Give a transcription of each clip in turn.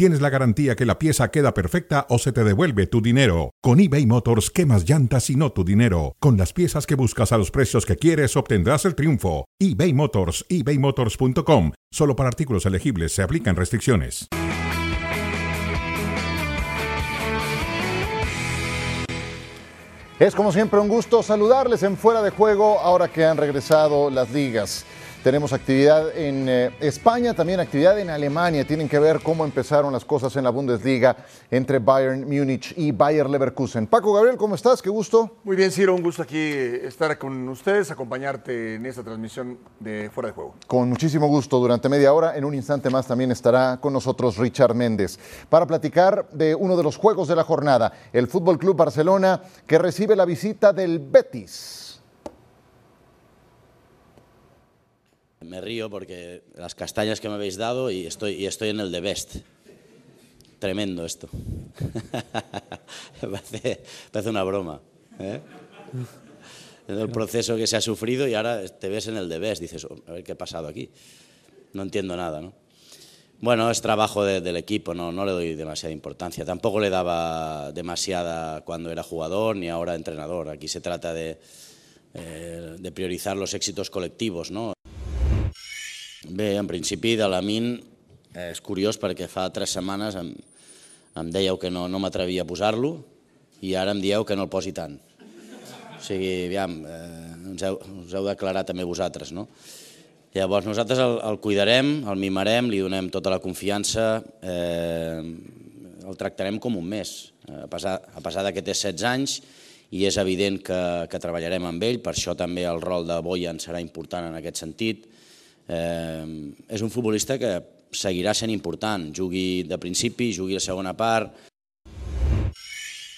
tienes la garantía que la pieza queda perfecta o se te devuelve tu dinero. Con eBay Motors, quemas llantas y no tu dinero. Con las piezas que buscas a los precios que quieres, obtendrás el triunfo. eBay Motors, ebaymotors.com. Solo para artículos elegibles se aplican restricciones. Es como siempre un gusto saludarles en Fuera de Juego ahora que han regresado las ligas. Tenemos actividad en eh, España, también actividad en Alemania. Tienen que ver cómo empezaron las cosas en la Bundesliga entre Bayern Múnich y Bayer Leverkusen. Paco Gabriel, ¿cómo estás? Qué gusto. Muy bien, Ciro, un gusto aquí estar con ustedes, acompañarte en esta transmisión de Fuera de Juego. Con muchísimo gusto, durante media hora, en un instante más también estará con nosotros Richard Méndez para platicar de uno de los juegos de la jornada, el Fútbol Club Barcelona, que recibe la visita del Betis. Me río porque las castañas que me habéis dado y estoy, y estoy en el de Best. Tremendo esto. parece, parece una broma. ¿eh? el proceso que se ha sufrido y ahora te ves en el de Best. Dices, oh, a ver qué ha pasado aquí. No entiendo nada, ¿no? Bueno, es trabajo de, del equipo, no, no le doy demasiada importancia. Tampoco le daba demasiada cuando era jugador ni ahora entrenador. Aquí se trata de, eh, de priorizar los éxitos colectivos, ¿no? Bé, en principi de la MIN eh, és curiós perquè fa tres setmanes em, em dèieu que no, no m'atrevia a posar-lo i ara em dieu que no el posi tant. O sigui, aviam, eh, us, heu, us heu declarat també vosaltres, no? Llavors nosaltres el, el cuidarem, el mimarem, li donem tota la confiança, eh, el tractarem com un mes, a pesar, a pesar que té 16 anys i és evident que, que treballarem amb ell, per això també el rol de Boyan serà important en aquest sentit, eh, és un futbolista que seguirà sent important, jugui de principi, jugui la segona part.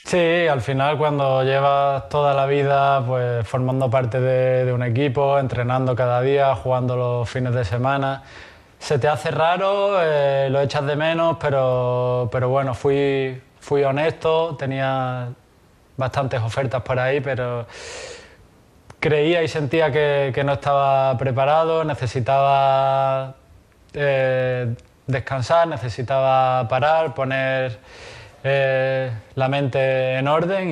Sí, al final cuando llevas toda la vida pues formando parte de, de, un equipo, entrenando cada día, jugando los fines de semana, se te hace raro, eh, lo echas de menos, pero, pero bueno, fui, fui honesto, tenía bastantes ofertas por ahí, pero creía y sentía que, que no estaba preparado, necesitaba eh, descansar, necesitaba parar, poner eh, la mente en orden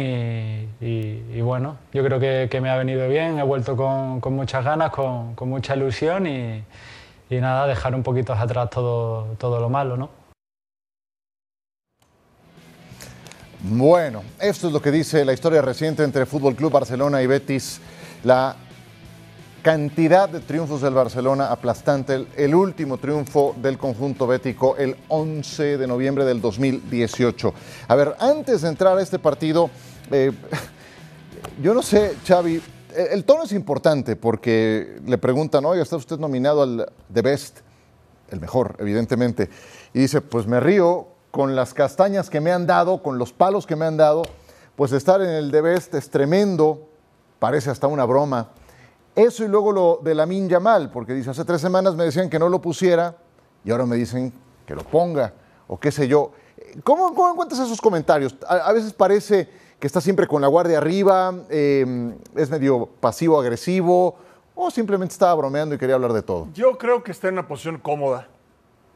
y, bueno, yo creo que, que, me ha venido bien, he vuelto con, con muchas ganas, con, con mucha ilusión y, y, nada, dejar un poquito atrás todo, todo lo malo, ¿no? Bueno, esto es lo que dice la historia reciente entre Fútbol Club Barcelona y Betis la cantidad de triunfos del Barcelona aplastante, el, último triunfo del conjunto bético el 11 de noviembre del 2018. A ver, antes de entrar a este partido, eh, yo no sé, Xavi, el, el, tono es importante porque le preguntan, oiga, ¿está usted nominado al The Best? El mejor, evidentemente. Y dice, pues me río con las castañas que me han dado, con los palos que me han dado, pues estar en el The Best es tremendo, parece hasta una broma. Eso y luego lo de Lamin Yamal, porque dice, hace tres semanas me decían que no lo pusiera y ahora me dicen que lo ponga, o qué sé yo. ¿Cómo, cómo encuentras esos comentarios? A, a, veces parece que está siempre con la guardia arriba, eh, es medio pasivo-agresivo, o simplemente estaba bromeando y quería hablar de todo. Yo creo que está en una posición cómoda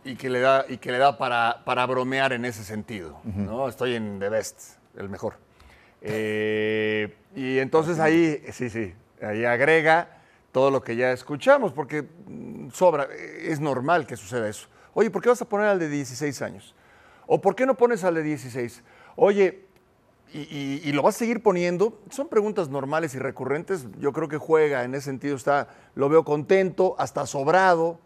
y que le da, y que le da para, para bromear en ese sentido. Uh -huh. ¿no? Estoy en The Best, el mejor. Eh, y entonces ahí, sí, sí, ahí agrega todo lo que ya escuchamos, porque mm, sobra, es normal que suceda eso. Oye, ¿por qué vas a poner al de 16 años? ¿O por qué no pones al de 16? Oye, y, y, lo vas a seguir poniendo? Son preguntas normales y recurrentes. Yo creo que juega en ese sentido, está, lo veo contento, hasta sobrado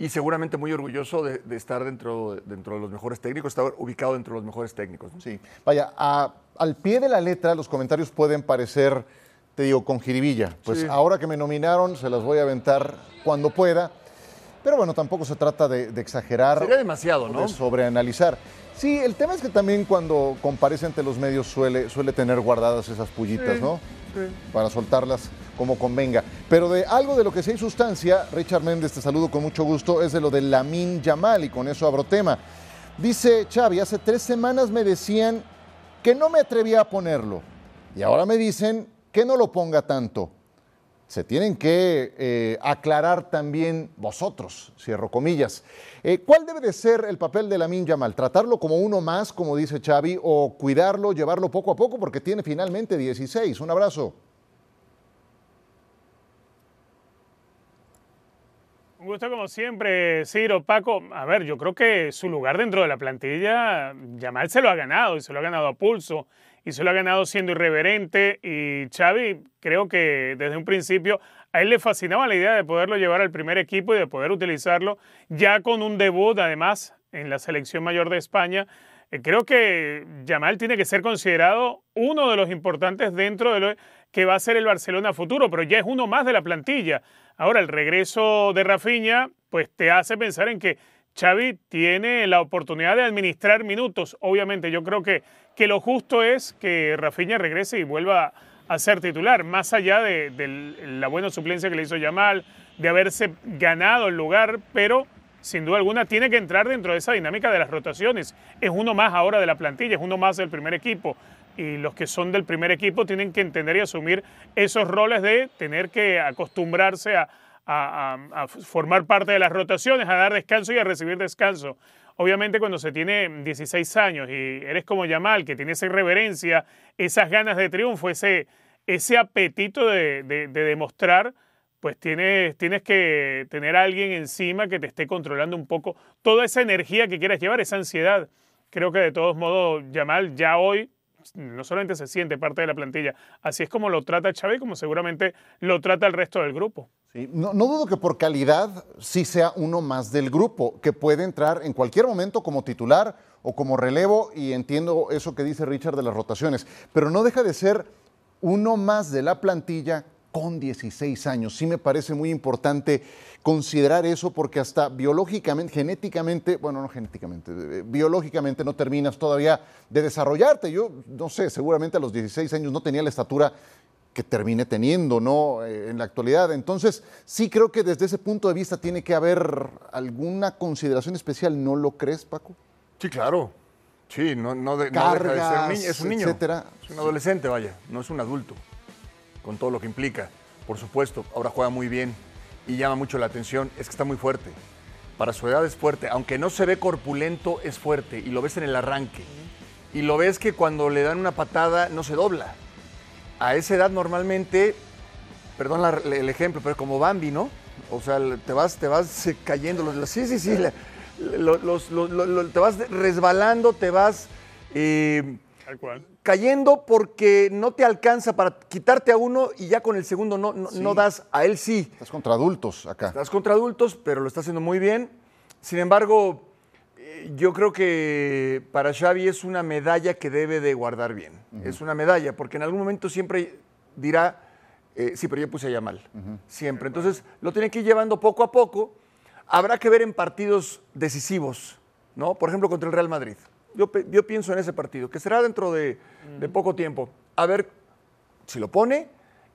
y seguramente muy orgulloso de, de estar dentro, dentro de los mejores técnicos, estar ubicado dentro de los mejores técnicos. ¿no? Sí, vaya, a, al pie de la letra los comentarios pueden parecer, te digo, con jiribilla. Pues sí. ahora que me nominaron se las voy a aventar cuando pueda. Pero bueno, tampoco se trata de, de exagerar. Sería demasiado, ¿no? De sobreanalizar. Sí, el tema es que también cuando comparece ante los medios suele, suele tener guardadas esas pullitas, sí, ¿no? Sí. Para soltarlas como convenga. Pero de algo de lo que sí hay sustancia, Richard Méndez, te saludo con mucho gusto, es de lo de Lamin Yamal y con eso abro tema. Dice Xavi, hace tres semanas me decían que no me atrevía a ponerlo y ahora me dicen que no lo ponga tanto se tienen que eh, aclarar también vosotros, cierro comillas. Eh, ¿Cuál debe de ser el papel de Lamin Yamal? ¿Tratarlo como uno más, como dice Xavi, o cuidarlo, llevarlo poco a poco, porque tiene finalmente 16? Un abrazo. Un gusto como siempre, Ciro, Paco. A ver, yo creo que su lugar dentro de la plantilla, Yamal se lo ha ganado y se lo ha ganado a pulso y se lo ha ganado siendo irreverente y Xavi creo que desde un principio a él le fascinaba la idea de poderlo llevar al primer equipo y de poder utilizarlo ya con un debut además en la selección mayor de España. Eh, creo que Yamal tiene que ser considerado uno de los importantes dentro de lo que va a ser el Barcelona futuro, pero ya es uno más de la plantilla. Ahora el regreso de Rafinha pues te hace pensar en que Xavi tiene la oportunidad de administrar minutos. Obviamente, yo creo que, que lo justo es que Rafinha regrese y vuelva a ser titular, más allá de, la buena suplencia que le hizo Yamal, de haberse ganado el lugar, pero sin duda alguna tiene que entrar dentro de esa dinámica de las rotaciones. Es uno más ahora de la plantilla, es uno más del primer equipo. Y los que son del primer equipo tienen que entender y asumir esos roles de tener que acostumbrarse a, a, formar parte de las rotaciones, a dar descanso y a recibir descanso. Obviamente cuando se tiene 16 años y eres como Yamal, que tiene esa irreverencia, esas ganas de triunfo, ese, ese apetito de, demostrar, pues tienes, tienes que tener a alguien encima que te esté controlando un poco toda esa energía que quieras llevar, esa ansiedad. Creo que de todos modos Yamal ya hoy no solamente se siente parte de la plantilla, así es como lo trata Xavi, como seguramente lo trata el resto del grupo. no, dudo que por calidad sí sea uno más del grupo, que puede entrar en cualquier momento como titular o como relevo, y entiendo eso que dice Richard de las rotaciones, pero no deja de ser uno más de la plantilla con 16 años. Sí me parece muy importante considerar eso porque hasta biológicamente, genéticamente, bueno, no genéticamente, eh, biológicamente no terminas todavía de desarrollarte. Yo no sé, seguramente a los 16 años no tenía la estatura que termine teniendo, ¿no? Eh, en la actualidad. Entonces, sí creo que desde ese punto de vista tiene que haber alguna consideración especial, ¿no lo crees, Paco? Sí, claro. Sí, no, no, de, ser niño, es un niño. Es un adolescente, vaya, no es un adulto con todo lo que implica. Por supuesto, ahora juega muy bien y llama mucho la atención, es que está muy fuerte. Para su edad es fuerte, aunque no se ve corpulento, es fuerte y lo ves en el arranque. Y lo ves que cuando le dan una patada no se dobla. A esa edad normalmente, perdón el ejemplo, pero como Bambi, ¿no? O sea, te vas, te vas cayendo. sí, sí, sí. te vas resbalando, te vas... Eh, cayendo porque no te alcanza para quitarte a uno y ya con el segundo no, no, das, a él sí. Estás contra adultos acá. Estás contra adultos, pero lo está haciendo muy bien. Sin embargo, eh, yo creo que para Xavi es una medalla que debe de guardar bien. Es una medalla, porque en algún momento siempre dirá, eh, sí, pero yo puse ya mal. Siempre. Entonces, lo tiene que ir llevando poco a poco. Habrá que ver en partidos decisivos, ¿no? Por ejemplo, contra el Real Madrid. Yo, pienso en ese partido, que será dentro de, poco tiempo. A ver si lo pone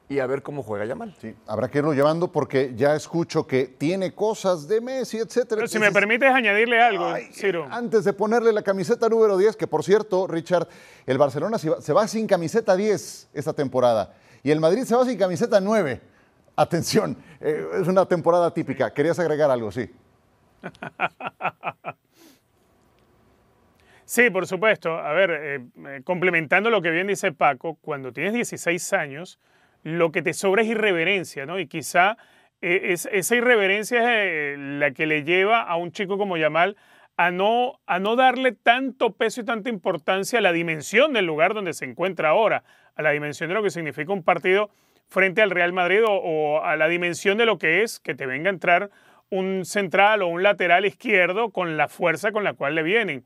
y a ver cómo juega Yamal. Sí, habrá que irlo llevando porque ya escucho que tiene cosas de Messi, etcétera. Pero si me permites añadirle algo, Ciro. Antes de ponerle la camiseta número 10, que por cierto, Richard, el Barcelona se va, sin camiseta 10 esta temporada y el Madrid se va sin camiseta 9. Atención, eh, es una temporada típica. ¿Querías agregar algo? Sí. Sí, por supuesto. A ver, eh, eh, complementando lo que bien dice Paco, cuando tienes 16 años, lo que te sobra es irreverencia, ¿no? Y quizá eh, esa irreverencia es la que le lleva a un chico como Yamal a no, a no darle tanto peso y tanta importancia a la dimensión del lugar donde se encuentra ahora, a la dimensión de lo que significa un partido frente al Real Madrid o a la dimensión de lo que es que te venga a entrar un central o un lateral izquierdo con la fuerza con la cual le vienen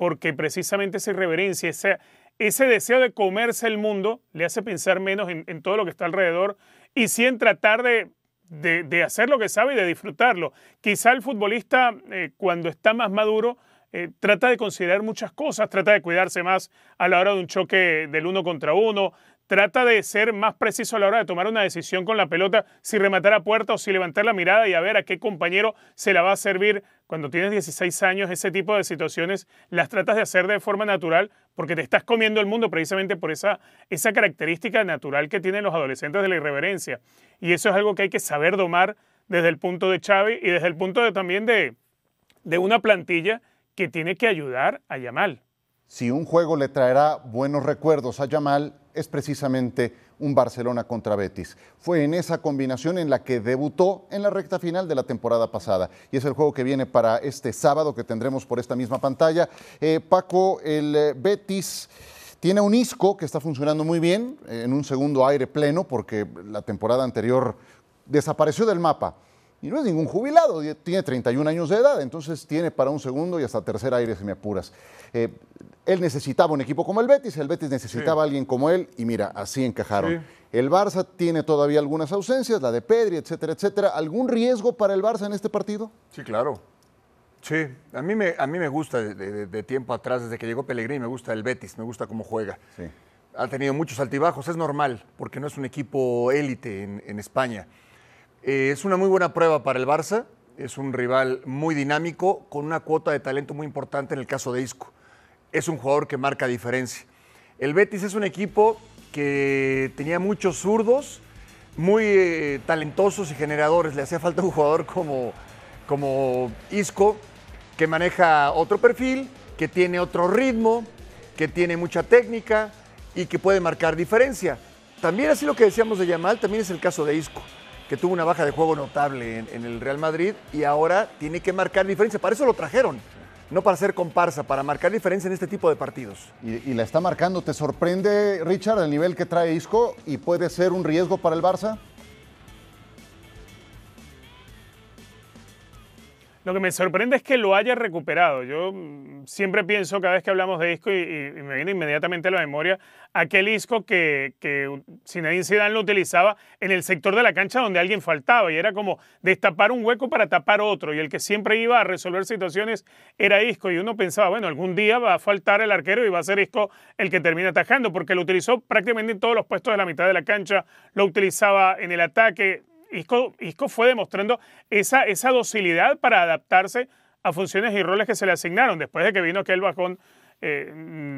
porque precisamente esa irreverencia, ese, ese deseo de comerse el mundo, le hace pensar menos en, todo lo que está alrededor y sí en tratar de, de, hacer lo que sabe y de disfrutarlo. Quizá el futbolista, eh, cuando está más maduro, eh, trata de considerar muchas cosas, trata de cuidarse más a la hora de un choque del uno contra uno, trata de ser más preciso a la hora de tomar una decisión con la pelota, si rematar a puerta o si levantar la mirada y a ver a qué compañero se la va a servir. Cuando tienes 16 años, ese tipo de situaciones las tratas de hacer de forma natural porque te estás comiendo el mundo precisamente por esa, esa característica natural que tienen los adolescentes de la irreverencia. Y eso es algo que hay que saber domar desde el punto de Xavi y desde el punto de, también de, de una plantilla que tiene que ayudar a Yamal. Si un juego le traerá buenos recuerdos a Yamal, es precisamente un Barcelona contra Betis. Fue en esa combinación en la que debutó en la recta final de la temporada pasada. Y es el juego que viene para este sábado que tendremos por esta misma pantalla. Eh, Paco, el eh, Betis tiene un Isco que está funcionando muy bien, eh, en un segundo aire pleno, porque la temporada anterior desapareció del mapa. Y no es ningún jubilado, tiene 31 años de edad, entonces tiene para un segundo y hasta tercer aire si me apuras. Eh, él necesitaba un equipo como el Betis, el Betis necesitaba a alguien como él y mira, así encajaron. El Barça tiene todavía algunas ausencias, la de Pedri, etcétera, etcétera. ¿Algún riesgo para el Barça en este partido? Sí, claro. Sí, a mí me, a mí me gusta de, tiempo atrás, desde que llegó Pellegrini, me gusta el Betis, me gusta cómo juega. Ha tenido muchos altibajos, es normal, porque no es un equipo élite en España. Eh, es una muy buena prueba para el Barça. Es un rival muy dinámico, con una cuota de talento muy importante en el caso de Isco. Es un jugador que marca diferencia. El Betis es un equipo que tenía muchos zurdos, muy eh, talentosos y generadores. Le hacía falta un jugador como, como Isco, que maneja otro perfil, que tiene otro ritmo, que tiene mucha técnica y que puede marcar diferencia. También así lo que decíamos de Yamal, también es el caso de Isco que tuvo una baja de juego notable en, el Real Madrid y ahora tiene que marcar diferencia. Para eso lo trajeron, no para ser comparsa, para marcar diferencia en este tipo de partidos. Y, y, la está marcando. ¿Te sorprende, Richard, el nivel que trae Isco y puede ser un riesgo para el Barça? Lo que me sorprende es que lo haya recuperado. Yo mm, siempre pienso, cada vez que hablamos de Isco, y, me viene inmediatamente a la memoria, aquel Isco que, que Zinedine Zidane lo utilizaba en el sector de la cancha donde alguien faltaba y era como destapar un hueco para tapar otro y el que siempre iba a resolver situaciones era Isco y uno pensaba, bueno, algún día va a faltar el arquero y va a ser Isco el que termina atajando porque lo utilizó prácticamente en todos los puestos de la mitad de la cancha, lo utilizaba en el ataque, Isco, fue demostrando esa, esa docilidad para adaptarse a funciones y roles que se le asignaron después de que vino aquel bajón eh,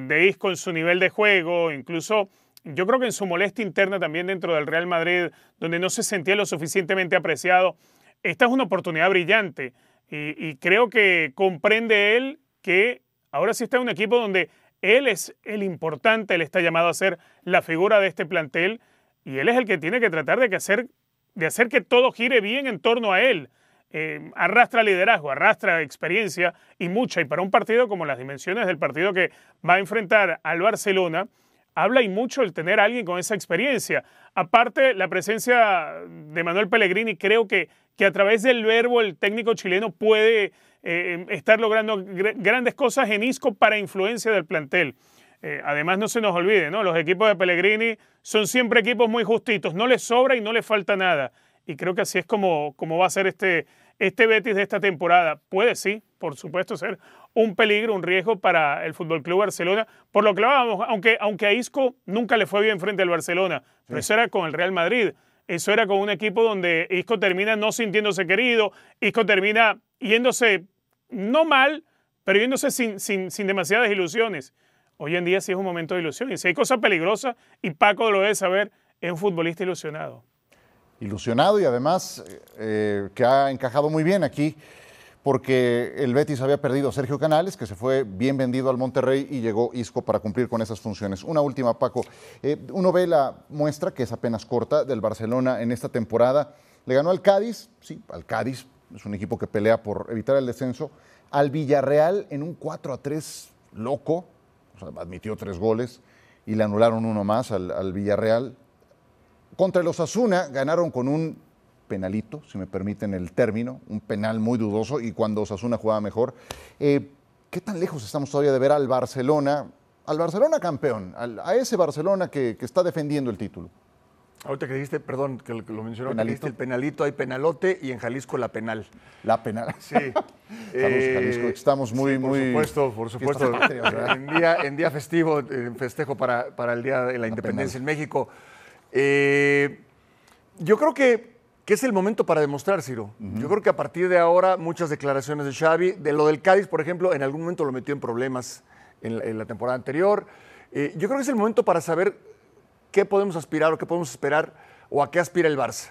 de Isco en su nivel de juego, incluso yo creo que en su molestia interna también dentro del Real Madrid, donde no se sentía lo suficientemente apreciado. Esta es una oportunidad brillante y, y creo que comprende él que ahora sí está en un equipo donde él es el importante, él está llamado a ser la figura de este plantel y él es el que tiene que tratar de que hacer de hacer que todo gire bien en torno a él. Eh, arrastra liderazgo, arrastra experiencia y mucha. Y para un partido como las dimensiones del partido que va a enfrentar al Barcelona, habla y mucho el tener a alguien con esa experiencia. Aparte, la presencia de Manuel Pellegrini, creo que, que a través del verbo el técnico chileno puede eh, estar logrando grandes cosas en ISCO para influencia del plantel. Eh, además, no se nos olvide, ¿no? Los equipos de Pellegrini son siempre equipos muy justitos, no les sobra y no les falta nada. Y creo que así es como, como va a ser este, este Betis de esta temporada. Puede sí, por supuesto, ser un peligro, un riesgo para el Fútbol Club Barcelona. Por lo que hablábamos, aunque, aunque a Isco nunca le fue bien frente al Barcelona, pero eso era con el Real Madrid. Eso era con un equipo donde Isco termina no sintiéndose querido, Isco termina yéndose no mal, pero yéndose sin, sin, sin demasiadas ilusiones. Hoy en día sí es un momento de ilusión. Y si hay cosas peligrosas, y Paco lo debe saber, es un futbolista ilusionado. Ilusionado y además eh, que ha encajado muy bien aquí, porque el Betis había perdido a Sergio Canales, que se fue bien vendido al Monterrey y llegó Isco para cumplir con esas funciones. Una última, Paco. Eh, uno ve la muestra, que es apenas corta, del Barcelona en esta temporada. Le ganó al Cádiz, sí, al Cádiz, es un equipo que pelea por evitar el descenso. Al Villarreal en un 4 a 3 loco, admitió tres goles y le anularon uno más al, Villarreal. Contra los Osasuna ganaron con un penalito, si me permiten el término, un penal muy dudoso y cuando Osasuna jugaba mejor. Eh, ¿Qué tan lejos estamos todavía de ver al Barcelona, al Barcelona campeón, a ese Barcelona que, está defendiendo el título? Ahorita que dijiste, perdón, que lo, mencionó, que dijiste el penalito, hay penalote y en Jalisco la penal. La penal. Sí. Estamos, Jalisco, estamos muy, por muy. Supuesto, por supuesto, en, día, en día festivo, en festejo para, para el Día de la, Independencia en México. Eh, yo creo que, que, es el momento para demostrar, Ciro. Yo creo que a partir de ahora, muchas declaraciones de Xavi, de lo del Cádiz, por ejemplo, en algún momento lo metió en problemas en la, temporada anterior. Eh, yo creo que es el momento para saber qué podemos aspirar o qué podemos esperar o a qué aspira el Barça.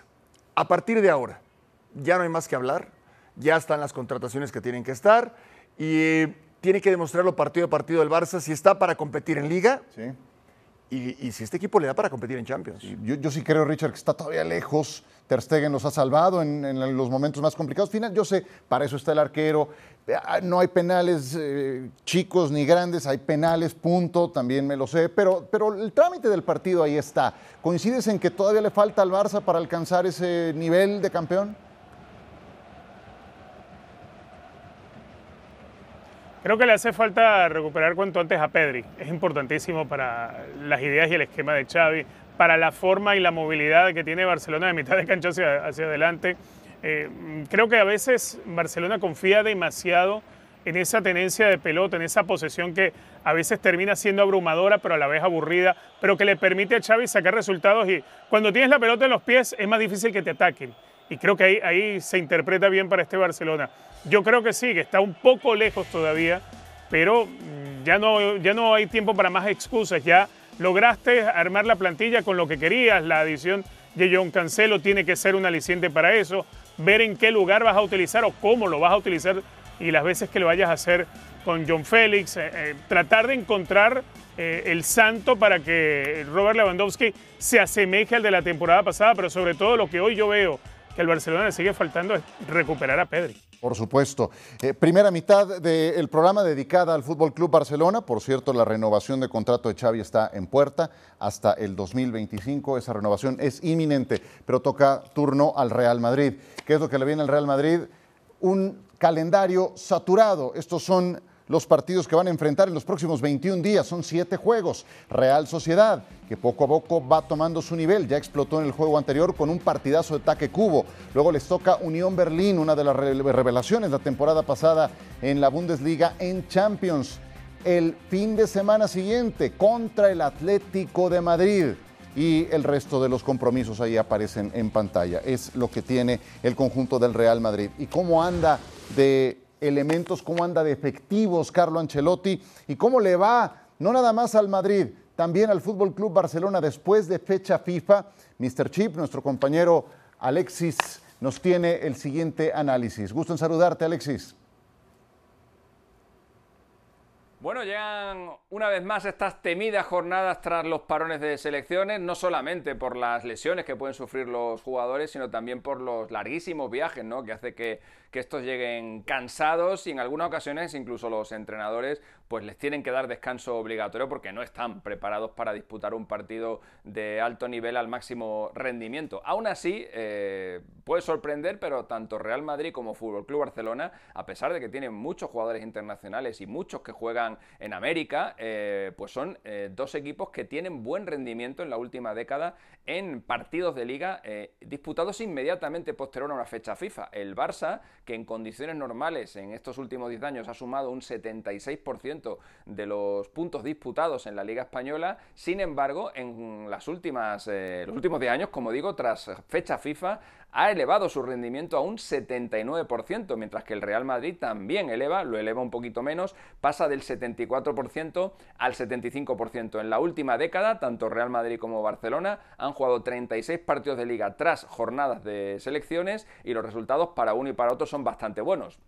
A partir de ahora, ya no hay más que hablar, ya están las contrataciones que tienen que estar y tiene que demostrarlo partido a partido del Barça si está para competir en liga. Y, si este equipo le da para competir en Champions. yo, sí creo, Richard, que está todavía lejos. Ter Stegen nos ha salvado en, los momentos más complicados. Final, yo sé, para eso está el arquero. Ah, no hay penales eh, chicos ni grandes, hay penales, punto, también me lo sé. Pero, pero el trámite del partido ahí está. ¿Coincides en que todavía le falta al Barça para alcanzar ese nivel de campeón? Creo que le hace falta recuperar cuanto antes a Pedri. Es importantísimo para las ideas y el esquema de Xavi, para la forma y la movilidad que tiene Barcelona de mitad de cancha hacia, adelante. Eh, creo que a veces Barcelona confía demasiado en esa tenencia de pelota, en esa posesión que a veces termina siendo abrumadora, pero a la vez aburrida, pero que le permite a Xavi sacar resultados y cuando tienes la pelota en los pies es más difícil que te ataquen. Y creo que ahí, ahí se interpreta bien para este Barcelona. Yo creo que sí, que está un poco lejos todavía, pero mm, ya no, ya no hay tiempo para más excusas. Ya lograste armar la plantilla con lo que querías, la adición de John Cancelo tiene que ser un aliciente para eso, ver en qué lugar vas a utilizar o cómo lo vas a utilizar y las veces que lo vayas a hacer con John Félix, eh, eh, tratar de encontrar eh, el santo para que Robert Lewandowski se asemeje al de la temporada pasada, pero sobre todo lo que hoy yo veo que al Barcelona le sigue faltando es recuperar a Pedri. Por supuesto. Eh, primera mitad del programa dedicada al Fútbol Club Barcelona. Por cierto, la renovación de contrato de Xavi está en puerta hasta el 2025. Esa renovación es inminente, pero toca turno al Real Madrid. ¿Qué es lo que le viene al Real Madrid? Un calendario saturado. Estos son los partidos que van a enfrentar en los próximos 21 días. Son siete juegos. Real Sociedad, que poco a poco va tomando su nivel. Ya explotó en el juego anterior con un partidazo de taque cubo. Luego les toca Unión Berlín, una de las revelaciones la temporada pasada en la Bundesliga en Champions. El fin de semana siguiente contra el Atlético de Madrid y el resto de los compromisos ahí aparecen en pantalla. Es lo que tiene el conjunto del Real Madrid. ¿Y cómo anda de elementos, cómo anda de efectivos Carlo Ancelotti y cómo le va no nada más al Madrid, también al Fútbol Club Barcelona después de fecha FIFA. Mr. Chip, nuestro compañero Alexis, nos tiene el siguiente análisis. Gusto en saludarte, Alexis. Bueno, llegan una vez más estas temidas jornadas tras los parones de selecciones, no solamente por las lesiones que pueden sufrir los jugadores, sino también por los larguísimos viajes, ¿no? Que hace que que estos lleguen cansados y en algunas ocasiones incluso los entrenadores pues les tienen que dar descanso obligatorio porque no están preparados para disputar un partido de alto nivel al máximo rendimiento. Aún así, eh, puede sorprender, pero tanto Real Madrid como Fútbol Club Barcelona, a pesar de que tienen muchos jugadores internacionales y muchos que juegan en América, eh, pues son eh, dos equipos que tienen buen rendimiento en la última década en partidos de liga disputados inmediatamente posterior a una fecha FIFA. El Barça, que en condiciones normales en estos últimos 10 años ha sumado un 76% de los puntos disputados en la Liga Española, sin embargo, en las últimas, eh, los últimos 10 años, como digo, tras fecha FIFA, ha elevado su rendimiento a un 79%, mientras que el Real Madrid también eleva, lo eleva un poquito menos, pasa del 74% al 75%. En la última década, tanto Real Madrid como Barcelona han jugado 36 partidos de liga tras jornadas de selecciones y los resultados para uno y para otro son bastante buenos.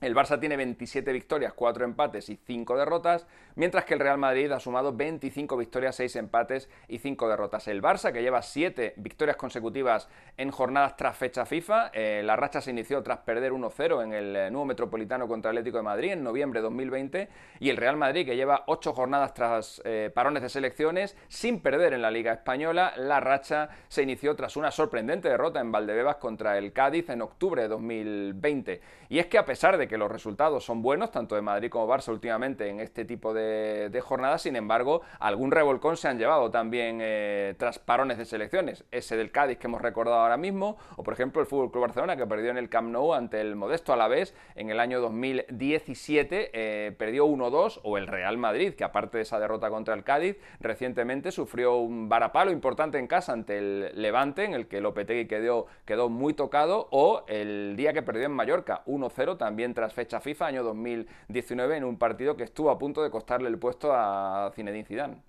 El Barça tiene 27 victorias, 4 empates y 5 derrotas, mientras que el Real Madrid ha sumado 25 victorias, 6 empates y 5 derrotas. El Barça, que lleva 7 victorias consecutivas en jornadas tras fecha FIFA, eh, la racha se inició tras perder 1-0 en el eh, nuevo Metropolitano contra Atlético de Madrid en noviembre de 2020, y el Real Madrid, que lleva 8 jornadas tras eh, parones de selecciones sin perder en la Liga Española, la racha se inició tras una sorprendente derrota en Valdebebas contra el Cádiz en octubre de 2020. Y es que a pesar de que los resultados son buenos, tanto de Madrid como Barça últimamente en este tipo de, jornadas, sin embargo, algún revolcón se han llevado también eh, tras parones de selecciones, ese del Cádiz que hemos recordado ahora mismo, o por ejemplo el Fútbol Club Barcelona que perdió en el Camp Nou ante el modesto Alavés en el año 2017, eh, perdió 1-2, o el Real Madrid, que aparte de esa derrota contra el Cádiz, recientemente sufrió un varapalo importante en casa ante el Levante, en el que Lopetegui quedó, quedó muy tocado, o el día que perdió en Mallorca, 1-0, también tras fecha FIFA, año 2019, en un partido que estuvo a punto de costarle el puesto a Zinedine Zidane.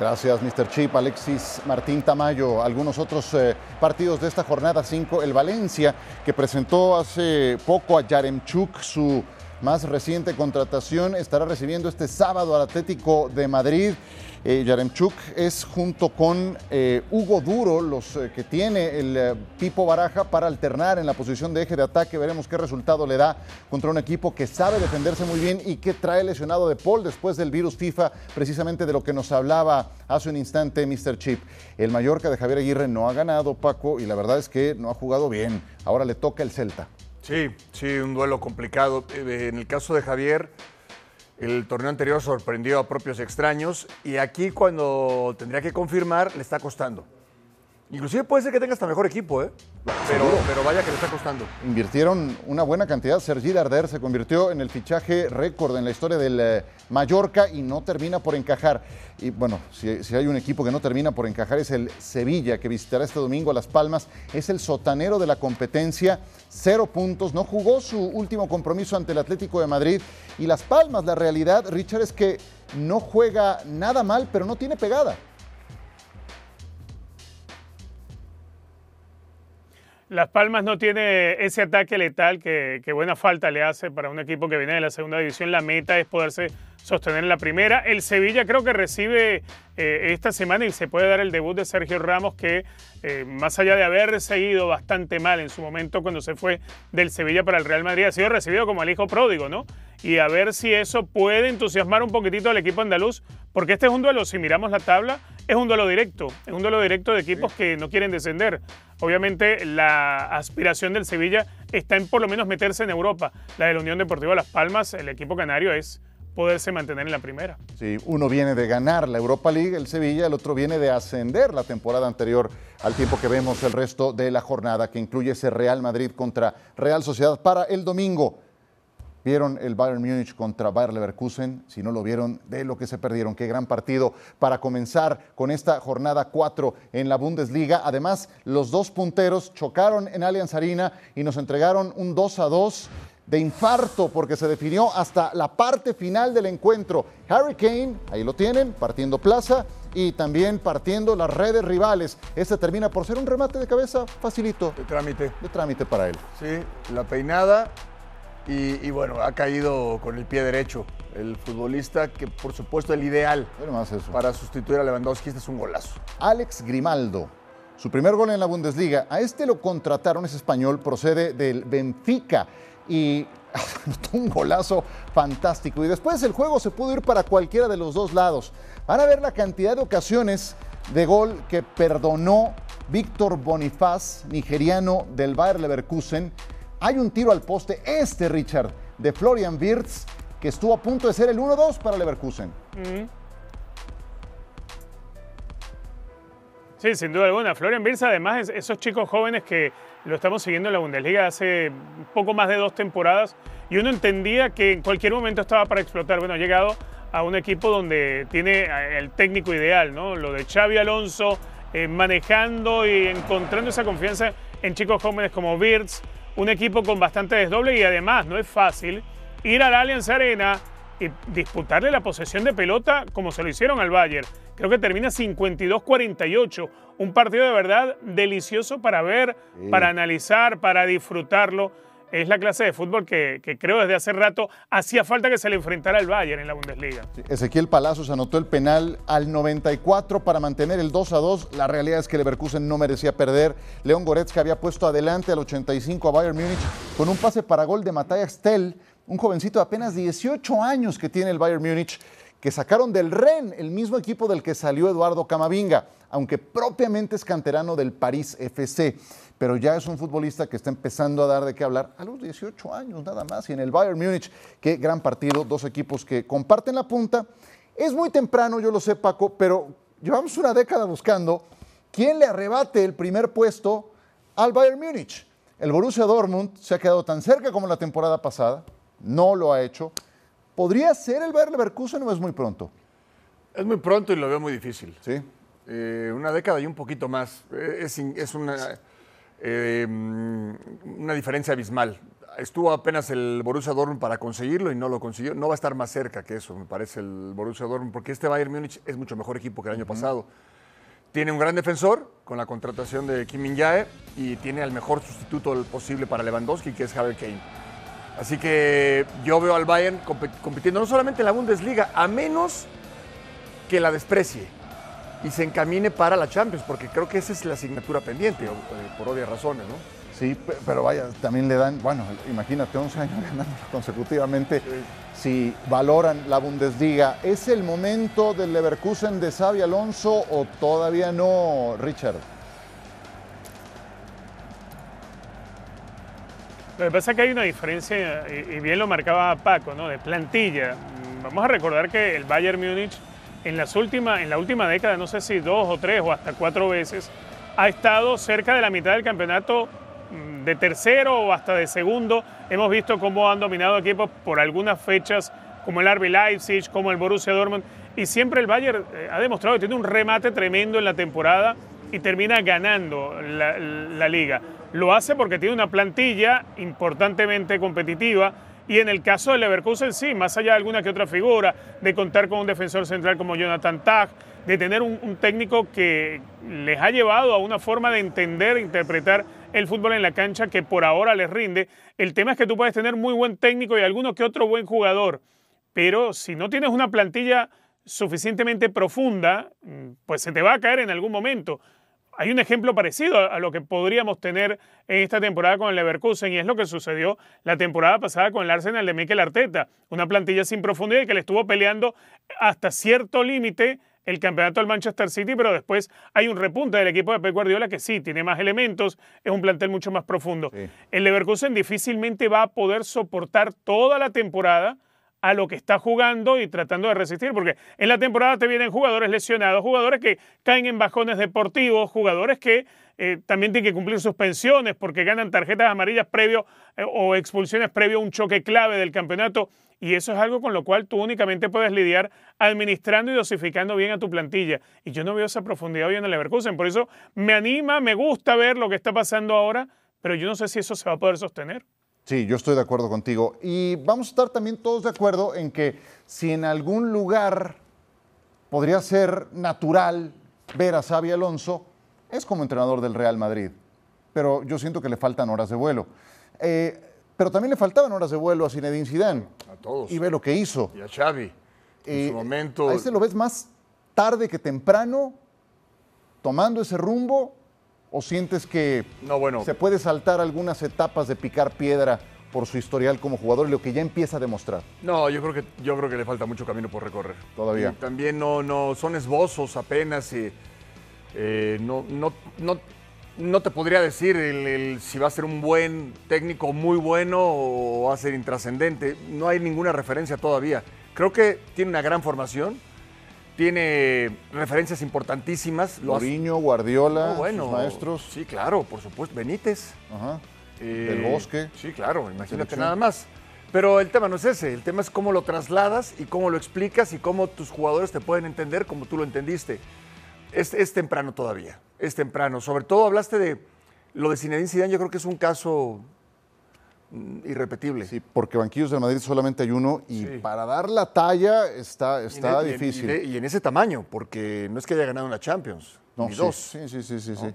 Gracias, Mr. Chip. Alexis Martín Tamayo. Algunos otros eh, partidos de esta jornada 5. El Valencia, que presentó hace poco a Yaremchuk, su más reciente contratación, estará recibiendo este sábado al Atlético de Madrid. Eh, Yaremchuk es junto con eh, Hugo Duro los eh, que tiene el Pipo Baraja para alternar en la posición de eje de ataque. Veremos qué resultado le da contra un equipo que sabe defenderse muy bien y que trae lesionado de Paul después del virus FIFA, precisamente de lo que nos hablaba hace un instante Mr. Chip. El Mallorca de Javier Aguirre no ha ganado, Paco, y la verdad es que no ha jugado bien. Ahora le toca el Celta. Sí, sí, un duelo complicado. En el caso de Javier, el torneo anterior sorprendió a propios extraños y aquí cuando tendría que confirmar le está costando. Inclusive puede ser que tenga hasta mejor equipo, ¿eh? Pero, pero vaya que le está costando. Invirtieron una buena cantidad. Sergi Darder se convirtió en el fichaje récord en la historia del eh, Mallorca y no termina por encajar. Y bueno, si, si, hay un equipo que no termina por encajar es el Sevilla, que visitará este domingo a Las Palmas. Es el sotanero de la competencia, cero puntos. No jugó su último compromiso ante el Atlético de Madrid. Y Las Palmas, la realidad, Richard, es que no juega nada mal, pero no tiene pegada. Las Palmas no tiene ese ataque letal que, buena falta le hace para un equipo que viene de la segunda división. La meta es poderse sostener en la primera. El Sevilla creo que recibe eh, esta semana y se puede dar el debut de Sergio Ramos que eh, más allá de haber seguido bastante mal en su momento cuando se fue del Sevilla para el Real Madrid, ha sido recibido como el hijo pródigo, ¿no? Y a ver si eso puede entusiasmar un poquitito al equipo andaluz, porque este es un duelo, si miramos la tabla, es un duelo directo, es un duelo directo de equipos que no quieren descender. Obviamente la aspiración del Sevilla está en por lo menos meterse en Europa. La de la Unión Deportiva Las Palmas, el equipo canario es poderse mantener en la primera. Sí, uno viene de ganar la Europa League, el Sevilla, el otro viene de ascender la temporada anterior al tiempo que vemos el resto de la jornada que incluye ese Real Madrid contra Real Sociedad para el domingo. Vieron el Bayern Múnich contra Bayer Leverkusen, si no lo vieron, de lo que se perdieron. Qué gran partido para comenzar con esta jornada 4 en la Bundesliga. Además, los dos punteros chocaron en Allianz Arena y nos entregaron un 2 a 2 de infarto porque se definió hasta la parte final del encuentro. Harry Kane, ahí lo tienen, partiendo plaza y también partiendo las redes rivales. Este termina por ser un remate de cabeza facilito. De trámite. De trámite para él. Sí, la peinada y, bueno, ha caído con el pie derecho el futbolista que por supuesto el ideal para sustituir a Lewandowski. Este es un golazo. Alex Grimaldo, su primer gol en la Bundesliga. A este lo contrataron, es español, procede del Benfica y un golazo fantástico. Y después el juego se pudo ir para cualquiera de los dos lados. Van a ver la cantidad de ocasiones de gol que perdonó Víctor Bonifaz, nigeriano del Bayer Leverkusen hay un tiro al poste, este Richard, de Florian Wirtz, que estuvo a punto de ser el 1-2 para Leverkusen. Sí, sin duda alguna. Florian Wirtz, además, esos chicos jóvenes que lo estamos siguiendo en la Bundesliga hace poco más de dos temporadas y uno entendía que en cualquier momento estaba para explotar. Bueno, ha llegado a un equipo donde tiene eh, el técnico ideal, ¿no? Lo de Xavi Alonso eh, manejando y encontrando esa confianza en chicos jóvenes como Wirtz, un equipo con bastante desdoble y además no es fácil ir al Allianz Arena y disputarle la posesión de pelota como se lo hicieron al Bayern. Creo que termina 52-48. Un partido de verdad delicioso para ver, para analizar, para disfrutarlo es la clase de fútbol que, creo desde hace rato hacía falta que se le enfrentara al Bayern en la Bundesliga. Ezequiel Palacios anotó el penal al 94 para mantener el 2 a 2. La realidad es que Leverkusen no merecía perder. León Goretzka había puesto adelante al 85 a Bayern Múnich con un pase para gol de Matthias Stell, un jovencito de apenas 18 años que tiene el Bayern Múnich que sacaron del REN, el mismo equipo del que salió Eduardo Camavinga, aunque propiamente es canterano del París FC pero ya es un futbolista que está empezando a dar de qué hablar a los 18 años nada más. Y en el Bayern Múnich, qué gran partido, dos equipos que comparten la punta. Es muy temprano, yo lo sé Paco, pero llevamos una década buscando quién le arrebate el primer puesto al Bayern Múnich. El Borussia Dortmund se ha quedado tan cerca como la temporada pasada, no lo ha hecho. ¿Podría ser el Bayern Leverkusen o es muy pronto? Es muy pronto y lo veo muy difícil. Sí. Eh, una década y un poquito más. Eh, es, es una eh, una diferencia abismal. Estuvo apenas el Borussia Dortmund para conseguirlo y no lo consiguió. No va a estar más cerca que eso, me parece, el Borussia Dortmund, porque este Bayern Múnich es mucho mejor equipo que el año pasado. Tiene un gran defensor con la contratación de Kim Min-jae y tiene el mejor sustituto posible para Lewandowski, que es Harry Kane. Así que yo veo al Bayern compitiendo no solamente en la Bundesliga, a menos que la desprecie y se encamine para la Champions, porque creo que esa es la asignatura pendiente, eh, por obvias razones, ¿no? Sí, pero vaya, también le dan, bueno, imagínate, 11 años ganando consecutivamente. Si valoran la Bundesliga, ¿es el momento del Leverkusen de Xavi Alonso o todavía no, Richard? Lo que pasa es que hay una diferencia, y bien lo marcaba Paco, ¿no? De plantilla. Vamos a recordar que el Bayern Múnich en, las últimas, en la última década, no sé si dos o tres o hasta cuatro veces, ha estado cerca de la mitad del campeonato mm, de tercero o hasta de segundo. Hemos visto cómo han dominado equipos por algunas fechas, como el RB Leipzig, como el Borussia Dortmund, y siempre el Bayern eh, ha demostrado que tiene un remate tremendo en la temporada y termina ganando la, liga. Lo hace porque tiene una plantilla importantemente competitiva y en el caso de Leverkusen, sí, más allá de alguna que otra figura, de contar con un defensor central como Jonathan Tag, de tener un, técnico que les ha llevado a una forma de entender e interpretar el fútbol en la cancha que por ahora les rinde. El tema es que tú puedes tener muy buen técnico y alguno que otro buen jugador, pero si no tienes una plantilla suficientemente profunda, pues se te va a caer en algún momento hay un ejemplo parecido a lo que podríamos tener en esta temporada con el Leverkusen y es lo que sucedió la temporada pasada con el Arsenal de Mikel Arteta, una plantilla sin profundidad y que le estuvo peleando hasta cierto límite el campeonato del Manchester City, pero después hay un repunte del equipo de Pep Guardiola que sí, tiene más elementos, es un plantel mucho más profundo. El Leverkusen difícilmente va a poder soportar toda la temporada a lo que está jugando y tratando de resistir, porque en la temporada te vienen jugadores lesionados, jugadores que caen en bajones deportivos, jugadores que eh, también tienen que cumplir suspensiones porque ganan tarjetas amarillas previo eh, o expulsiones previo a un choque clave del campeonato. Y eso es algo con lo cual tú únicamente puedes lidiar administrando y dosificando bien a tu plantilla. Y yo no veo esa profundidad hoy en el Leverkusen. Por eso me anima, me gusta ver lo que está pasando ahora, pero yo no sé si eso se va a poder sostener. Sí, yo estoy de acuerdo contigo. Y vamos a estar también todos de acuerdo en que si en algún lugar podría ser natural ver a Xavi Alonso, es como entrenador del Real Madrid. Pero yo siento que le faltan horas de vuelo. Eh, pero también le faltaban horas de vuelo a Zinedine Zidane. A todos. Y ve lo que hizo. Y a Xavi. En su momento. ¿A este lo ves más tarde que temprano tomando ese rumbo ¿O sientes que se puede saltar algunas etapas de picar piedra por su historial como jugador y lo que ya empieza a demostrar? No, yo creo que, yo creo que le falta mucho camino por recorrer. Todavía. también no, no, son esbozos apenas y eh, no, no, no, no, te podría decir si va a ser un buen técnico muy bueno o va a ser intrascendente. No hay ninguna referencia todavía. Creo que tiene una gran formación tiene referencias importantísimas. Mourinho, Guardiola, sus maestros. Sí, claro, por supuesto. Benítez. Ajá. Eh, el Bosque. Sí, claro, imagínate nada más. Pero el tema no es ese, el tema es cómo lo trasladas y cómo lo explicas y cómo tus jugadores te pueden entender como tú lo entendiste. Es, es temprano todavía, es temprano. Sobre todo hablaste de lo de Zinedine Zidane, yo creo que es un caso irrepetible. Sí, porque banquillos del Madrid solamente hay uno y para dar la talla está, está difícil. Y, en ese tamaño, porque no es que haya ganado una Champions, no, ni dos. Sí, sí, sí, sí. sí.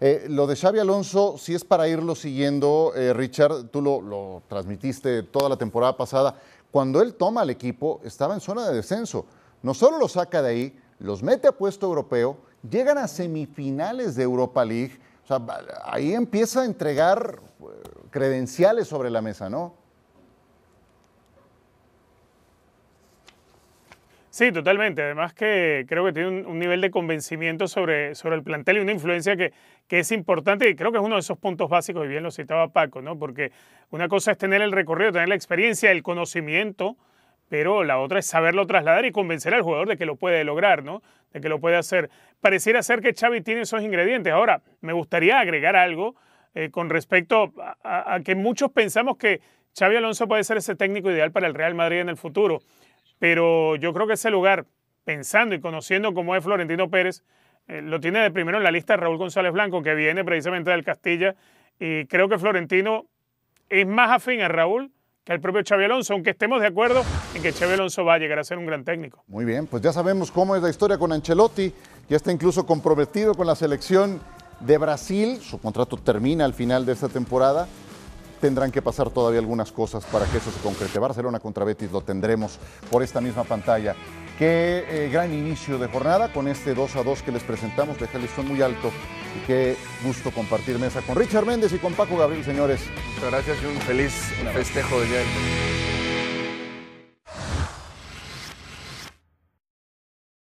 Eh, lo de Xavi Alonso, si es para irlo siguiendo, eh, Richard, tú lo, lo transmitiste toda la temporada pasada. Cuando él toma al equipo, estaba en zona de descenso. No solo lo saca de ahí, los mete a puesto europeo, llegan a semifinales de Europa League. O sea, ahí empieza a entregar credenciales sobre la mesa, ¿no? Sí, totalmente. Además que creo que tiene un, nivel de convencimiento sobre, sobre el plantel y una influencia que, que es importante y creo que es uno de esos puntos básicos, y bien lo citaba Paco, ¿no? Porque una cosa es tener el recorrido, tener la experiencia, el conocimiento, pero la otra es saberlo trasladar y convencer al jugador de que lo puede lograr, ¿no? De que lo puede hacer. Pareciera ser que Xavi tiene esos ingredientes. Ahora, me gustaría agregar algo eh, con respecto a, que muchos pensamos que Xavi Alonso puede ser ese técnico ideal para el Real Madrid en el futuro. Pero yo creo que ese lugar, pensando y conociendo cómo es Florentino Pérez, eh, lo tiene de primero en la lista Raúl González Blanco, que viene precisamente del Castilla, y creo que Florentino es más afín a Raúl que al propio Xavi Alonso, aunque estemos de acuerdo en que Xavi Alonso va a llegar a ser un gran técnico. Muy bien, pues ya sabemos cómo es la historia con Ancelotti, ya está incluso comprometido con la selección de Brasil, su contrato termina al final de esta temporada tendrán que pasar todavía algunas cosas para que eso se concrete. Barcelona contra Betis lo tendremos por esta misma pantalla. Qué eh, gran inicio de jornada con este 2 a 2 que les presentamos. Deja el listón muy alto y qué gusto compartir mesa con Richard Méndez y con Paco Gabriel, señores. Muchas gracias y un feliz festejo de día